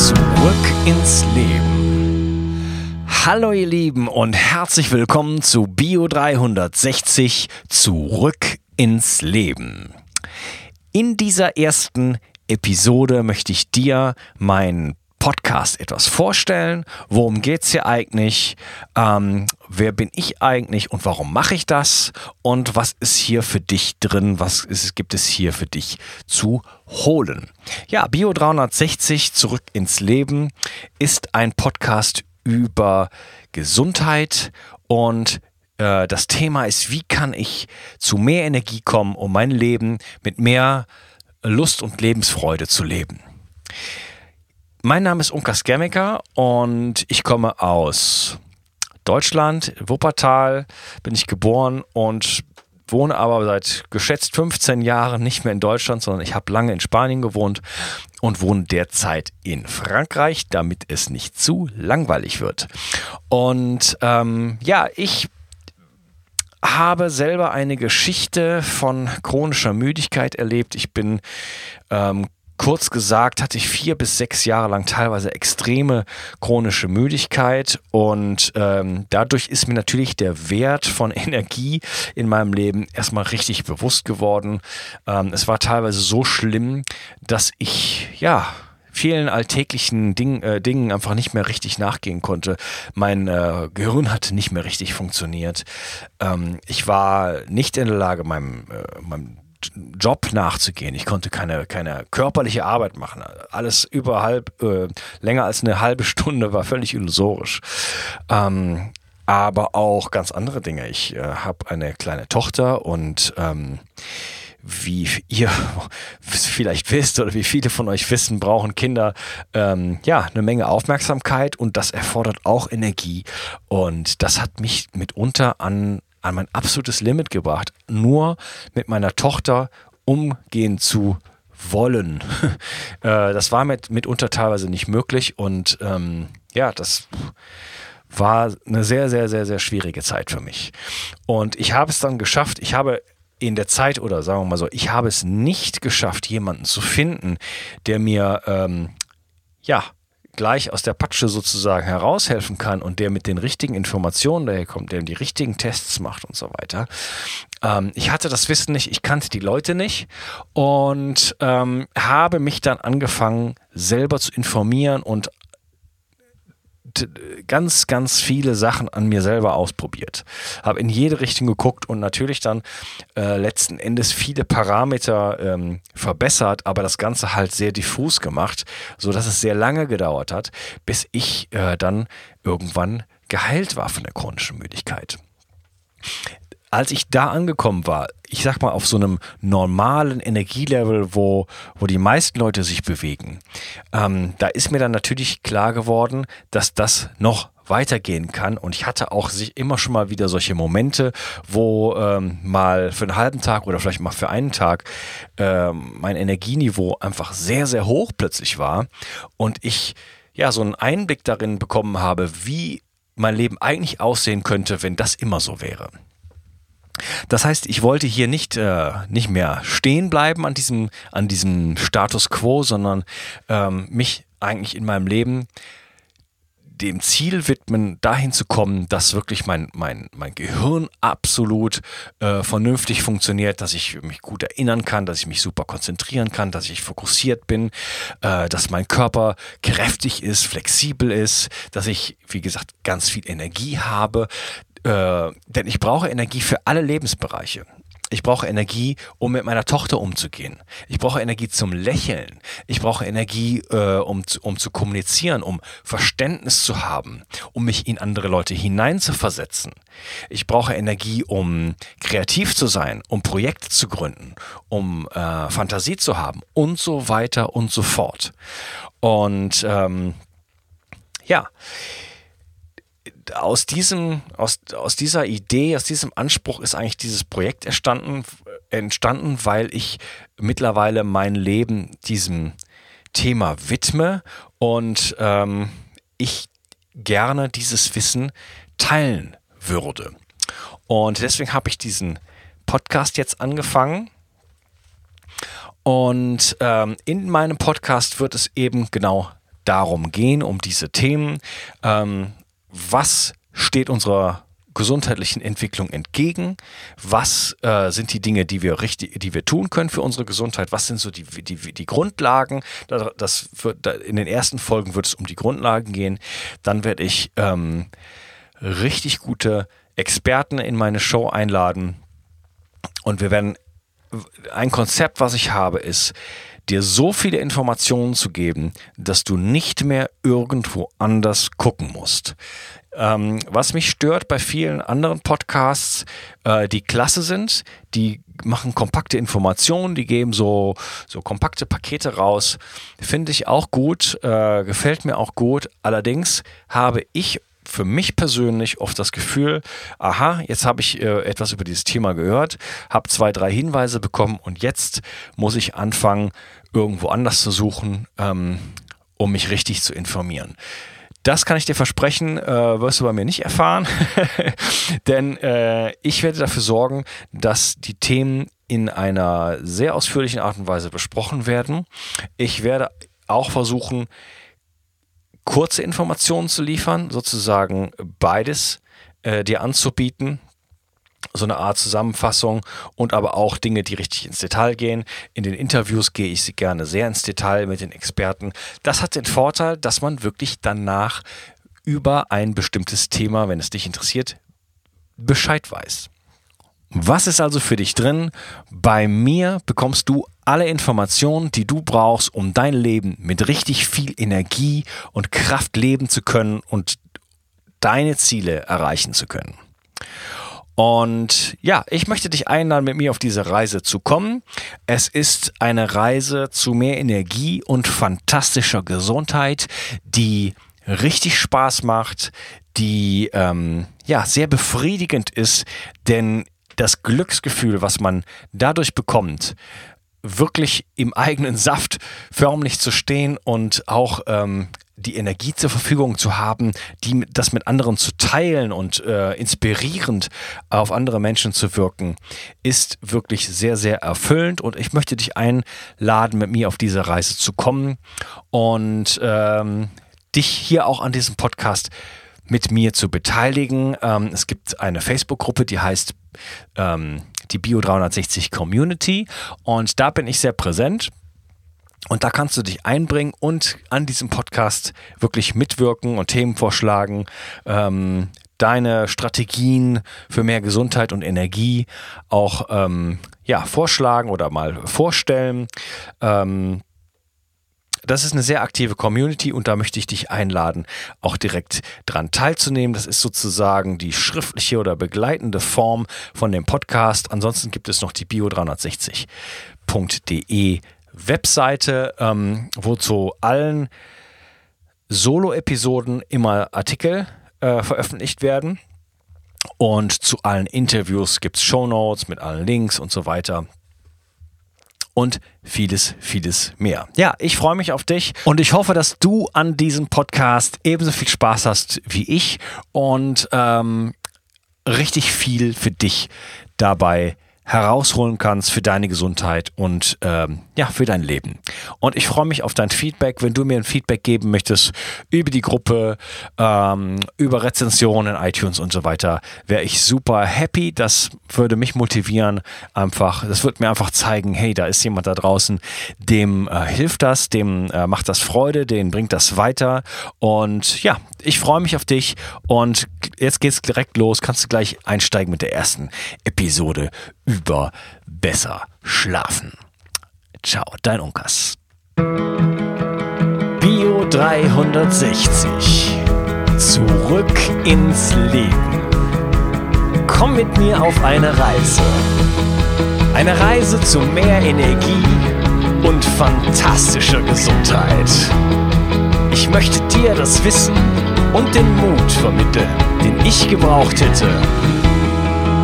Zurück ins Leben. Hallo ihr Lieben und herzlich willkommen zu Bio 360 Zurück ins Leben. In dieser ersten Episode möchte ich dir meinen Podcast etwas vorstellen. Worum geht es hier eigentlich? Ähm, wer bin ich eigentlich und warum mache ich das? Und was ist hier für dich drin? Was ist, gibt es hier für dich zu holen? Ja, Bio 360 zurück ins Leben ist ein Podcast über Gesundheit und äh, das Thema ist, wie kann ich zu mehr Energie kommen, um mein Leben mit mehr Lust und Lebensfreude zu leben. Mein Name ist Unkas Germiker und ich komme aus Deutschland, Wuppertal bin ich geboren und wohne aber seit geschätzt 15 Jahren nicht mehr in Deutschland, sondern ich habe lange in Spanien gewohnt und wohne derzeit in Frankreich, damit es nicht zu langweilig wird. Und ähm, ja, ich habe selber eine Geschichte von chronischer Müdigkeit erlebt. Ich bin ähm, Kurz gesagt hatte ich vier bis sechs Jahre lang teilweise extreme chronische Müdigkeit und ähm, dadurch ist mir natürlich der Wert von Energie in meinem Leben erstmal richtig bewusst geworden. Ähm, es war teilweise so schlimm, dass ich ja vielen alltäglichen Ding, äh, Dingen einfach nicht mehr richtig nachgehen konnte. Mein äh, Gehirn hatte nicht mehr richtig funktioniert. Ähm, ich war nicht in der Lage, meinem, äh, meinem Job nachzugehen. Ich konnte keine, keine körperliche Arbeit machen. Alles überhalb, äh, länger als eine halbe Stunde war völlig illusorisch. Ähm, aber auch ganz andere Dinge. Ich äh, habe eine kleine Tochter und ähm, wie ihr vielleicht wisst oder wie viele von euch wissen, brauchen Kinder ähm, ja eine Menge Aufmerksamkeit und das erfordert auch Energie. Und das hat mich mitunter an an mein absolutes Limit gebracht, nur mit meiner Tochter umgehen zu wollen. Äh, das war mit, mitunter teilweise nicht möglich und ähm, ja, das war eine sehr, sehr, sehr, sehr schwierige Zeit für mich. Und ich habe es dann geschafft, ich habe in der Zeit oder sagen wir mal so, ich habe es nicht geschafft, jemanden zu finden, der mir ähm, ja gleich aus der Patsche sozusagen heraushelfen kann und der mit den richtigen Informationen daherkommt, der die richtigen Tests macht und so weiter. Ähm, ich hatte das Wissen nicht, ich kannte die Leute nicht und ähm, habe mich dann angefangen, selber zu informieren und ganz, ganz viele Sachen an mir selber ausprobiert. Habe in jede Richtung geguckt und natürlich dann äh, letzten Endes viele Parameter ähm, verbessert, aber das Ganze halt sehr diffus gemacht, sodass es sehr lange gedauert hat, bis ich äh, dann irgendwann geheilt war von der chronischen Müdigkeit als ich da angekommen war, ich sag mal auf so einem normalen Energielevel, wo, wo die meisten Leute sich bewegen, ähm, da ist mir dann natürlich klar geworden, dass das noch weitergehen kann. Und ich hatte auch sich immer schon mal wieder solche Momente, wo ähm, mal für einen halben Tag oder vielleicht mal für einen Tag ähm, mein Energieniveau einfach sehr, sehr hoch plötzlich war und ich ja so einen Einblick darin bekommen habe, wie mein Leben eigentlich aussehen könnte, wenn das immer so wäre. Das heißt, ich wollte hier nicht, äh, nicht mehr stehen bleiben an diesem, an diesem Status quo, sondern ähm, mich eigentlich in meinem Leben dem Ziel widmen, dahin zu kommen, dass wirklich mein, mein, mein Gehirn absolut äh, vernünftig funktioniert, dass ich mich gut erinnern kann, dass ich mich super konzentrieren kann, dass ich fokussiert bin, äh, dass mein Körper kräftig ist, flexibel ist, dass ich, wie gesagt, ganz viel Energie habe, äh, denn ich brauche Energie für alle Lebensbereiche. Ich brauche Energie, um mit meiner Tochter umzugehen. Ich brauche Energie zum Lächeln. Ich brauche Energie, äh, um, um zu kommunizieren, um Verständnis zu haben, um mich in andere Leute hineinzuversetzen. Ich brauche Energie, um kreativ zu sein, um Projekte zu gründen, um äh, Fantasie zu haben und so weiter und so fort. Und ähm, ja, aus diesem, aus, aus dieser Idee, aus diesem Anspruch ist eigentlich dieses Projekt entstanden, entstanden, weil ich mittlerweile mein Leben diesem Thema widme und ähm, ich gerne dieses Wissen teilen würde. Und deswegen habe ich diesen Podcast jetzt angefangen. Und ähm, in meinem Podcast wird es eben genau darum gehen, um diese Themen. Ähm, was steht unserer gesundheitlichen Entwicklung entgegen? Was äh, sind die Dinge, die wir richtig, die wir tun können für unsere Gesundheit? Was sind so die, die, die Grundlagen? Das wird, in den ersten Folgen wird es um die Grundlagen gehen. Dann werde ich ähm, richtig gute Experten in meine Show einladen und wir werden ein Konzept, was ich habe, ist dir so viele Informationen zu geben, dass du nicht mehr irgendwo anders gucken musst. Ähm, was mich stört bei vielen anderen Podcasts, äh, die klasse sind, die machen kompakte Informationen, die geben so, so kompakte Pakete raus. Finde ich auch gut, äh, gefällt mir auch gut. Allerdings habe ich für mich persönlich oft das Gefühl, aha, jetzt habe ich äh, etwas über dieses Thema gehört, habe zwei, drei Hinweise bekommen und jetzt muss ich anfangen, irgendwo anders zu suchen, ähm, um mich richtig zu informieren. Das kann ich dir versprechen, äh, wirst du bei mir nicht erfahren, denn äh, ich werde dafür sorgen, dass die Themen in einer sehr ausführlichen Art und Weise besprochen werden. Ich werde auch versuchen, kurze Informationen zu liefern, sozusagen beides äh, dir anzubieten, so eine Art Zusammenfassung und aber auch Dinge, die richtig ins Detail gehen. In den Interviews gehe ich gerne sehr ins Detail mit den Experten. Das hat den Vorteil, dass man wirklich danach über ein bestimmtes Thema, wenn es dich interessiert, Bescheid weiß. Was ist also für dich drin? Bei mir bekommst du alle Informationen, die du brauchst, um dein Leben mit richtig viel Energie und Kraft leben zu können und deine Ziele erreichen zu können. Und ja, ich möchte dich einladen, mit mir auf diese Reise zu kommen. Es ist eine Reise zu mehr Energie und fantastischer Gesundheit, die richtig Spaß macht, die ähm, ja sehr befriedigend ist, denn das Glücksgefühl, was man dadurch bekommt, wirklich im eigenen Saft förmlich zu stehen und auch ähm, die Energie zur Verfügung zu haben, die, das mit anderen zu teilen und äh, inspirierend auf andere Menschen zu wirken, ist wirklich sehr, sehr erfüllend. Und ich möchte dich einladen, mit mir auf diese Reise zu kommen und ähm, dich hier auch an diesem Podcast mit mir zu beteiligen. Ähm, es gibt eine Facebook-Gruppe, die heißt ähm, die Bio 360 Community und da bin ich sehr präsent. Und da kannst du dich einbringen und an diesem Podcast wirklich mitwirken und Themen vorschlagen, ähm, deine Strategien für mehr Gesundheit und Energie auch ähm, ja, vorschlagen oder mal vorstellen. Ähm, das ist eine sehr aktive Community und da möchte ich dich einladen, auch direkt dran teilzunehmen. Das ist sozusagen die schriftliche oder begleitende Form von dem Podcast. Ansonsten gibt es noch die bio360.de Webseite, ähm, wo zu allen Solo-Episoden immer Artikel äh, veröffentlicht werden. Und zu allen Interviews gibt es Shownotes mit allen Links und so weiter und vieles, vieles mehr. Ja, ich freue mich auf dich und ich hoffe, dass du an diesem Podcast ebenso viel Spaß hast wie ich und ähm, richtig viel für dich dabei herausholen kannst für deine Gesundheit und ähm, ja, für dein Leben. Und ich freue mich auf dein Feedback, wenn du mir ein Feedback geben möchtest über die Gruppe, ähm, über Rezensionen, iTunes und so weiter, wäre ich super happy. Das würde mich motivieren, einfach, das würde mir einfach zeigen, hey, da ist jemand da draußen, dem äh, hilft das, dem äh, macht das Freude, den bringt das weiter. Und ja, ich freue mich auf dich und jetzt geht's direkt los. Kannst du gleich einsteigen mit der ersten Episode über besser schlafen. Ciao, dein Unkas. Bio 360. Zurück ins Leben. Komm mit mir auf eine Reise. Eine Reise zu mehr Energie und fantastischer Gesundheit. Ich möchte dir das Wissen und den Mut vermitteln, den ich gebraucht hätte,